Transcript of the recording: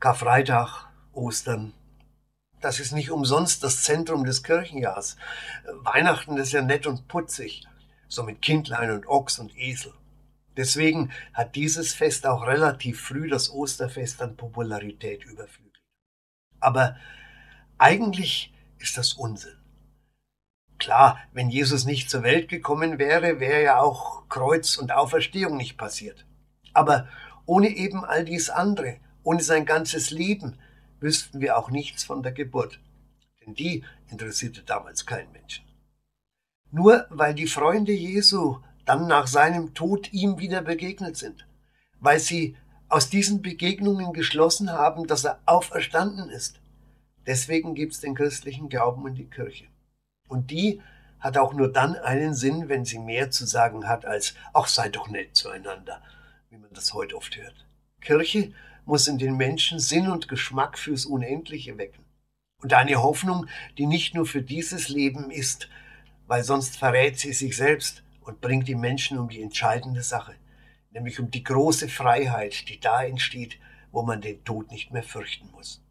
Karfreitag, Ostern. Das ist nicht umsonst das Zentrum des Kirchenjahrs. Weihnachten ist ja nett und putzig, so mit Kindlein und Ochs und Esel. Deswegen hat dieses Fest auch relativ früh das Osterfest an Popularität überflügelt. Aber eigentlich ist das Unsinn. Klar, wenn Jesus nicht zur Welt gekommen wäre, wäre ja auch Kreuz und Auferstehung nicht passiert. Aber ohne eben all dies andere, ohne sein ganzes Leben, wüssten wir auch nichts von der Geburt. Denn die interessierte damals keinen Menschen. Nur weil die Freunde Jesu dann nach seinem Tod ihm wieder begegnet sind, weil sie aus diesen Begegnungen geschlossen haben, dass er auferstanden ist. Deswegen gibt es den christlichen Glauben und die Kirche. Und die hat auch nur dann einen Sinn, wenn sie mehr zu sagen hat als, ach sei doch nett zueinander, wie man das heute oft hört. Kirche muss in den Menschen Sinn und Geschmack fürs Unendliche wecken. Und eine Hoffnung, die nicht nur für dieses Leben ist, weil sonst verrät sie sich selbst und bringt die Menschen um die entscheidende Sache, nämlich um die große Freiheit, die da entsteht, wo man den Tod nicht mehr fürchten muss.